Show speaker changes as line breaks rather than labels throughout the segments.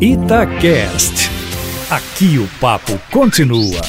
Itacast. Aqui o papo continua.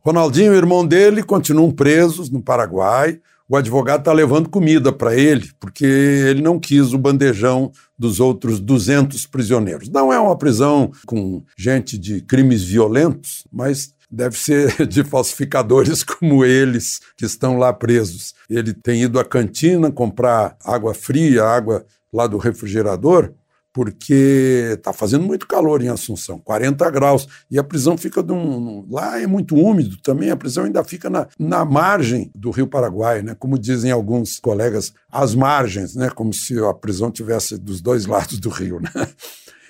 Ronaldinho e o irmão dele continuam presos no Paraguai. O advogado está levando comida para ele, porque ele não quis o bandejão dos outros 200 prisioneiros. Não é uma prisão com gente de crimes violentos, mas deve ser de falsificadores como eles que estão lá presos. Ele tem ido à cantina comprar água fria, água lá do refrigerador, porque está fazendo muito calor em Assunção, 40 graus, e a prisão fica de um, lá é muito úmido também, a prisão ainda fica na, na margem do Rio Paraguai, né? Como dizem alguns colegas, as margens, né? Como se a prisão tivesse dos dois lados do rio, né?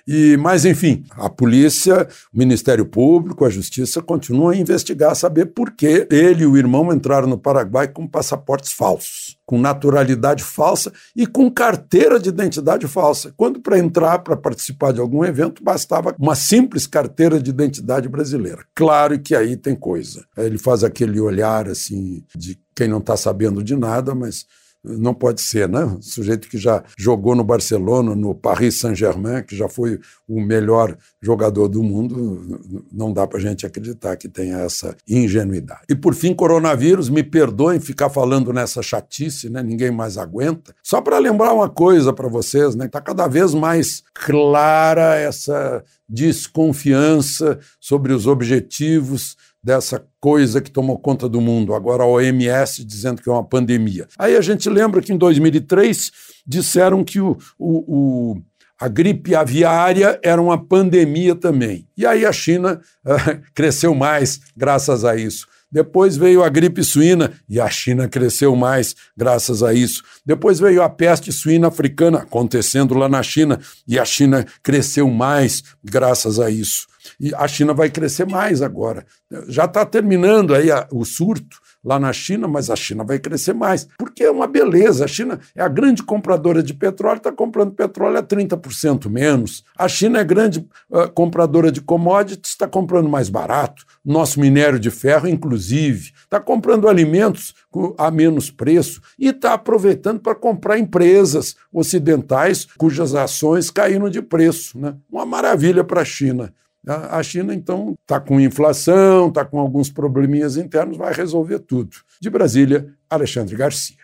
E, mas, enfim, a polícia, o Ministério Público, a Justiça continuam a investigar, saber por que ele e o irmão entraram no Paraguai com passaportes falsos, com naturalidade falsa e com carteira de identidade falsa. Quando para entrar, para participar de algum evento, bastava uma simples carteira de identidade brasileira. Claro que aí tem coisa. Ele faz aquele olhar assim de quem não está sabendo de nada, mas não pode ser, né? Um sujeito que já jogou no Barcelona, no Paris Saint-Germain, que já foi o melhor jogador do mundo, não dá para a gente acreditar que tenha essa ingenuidade. E por fim, coronavírus, me perdoem ficar falando nessa chatice, né? Ninguém mais aguenta. Só para lembrar uma coisa para vocês, né? Está cada vez mais clara essa desconfiança sobre os objetivos dessa coisa que tomou conta do mundo, agora a OMS dizendo que é uma pandemia. Aí a gente lembra que em 2003 disseram que o, o, o a gripe aviária era uma pandemia também. E aí a China uh, cresceu mais graças a isso. Depois veio a gripe suína e a China cresceu mais graças a isso. Depois veio a peste suína africana acontecendo lá na China e a China cresceu mais graças a isso. E a China vai crescer mais agora. Já está terminando aí a, o surto lá na China, mas a China vai crescer mais, porque é uma beleza. A China é a grande compradora de petróleo, está comprando petróleo a 30% menos. A China é grande uh, compradora de commodities, está comprando mais barato. Nosso minério de ferro, inclusive, está comprando alimentos a menos preço e está aproveitando para comprar empresas ocidentais cujas ações caíram de preço. Né? Uma maravilha para a China. A China, então, está com inflação, está com alguns probleminhas internos, vai resolver tudo. De Brasília, Alexandre Garcia.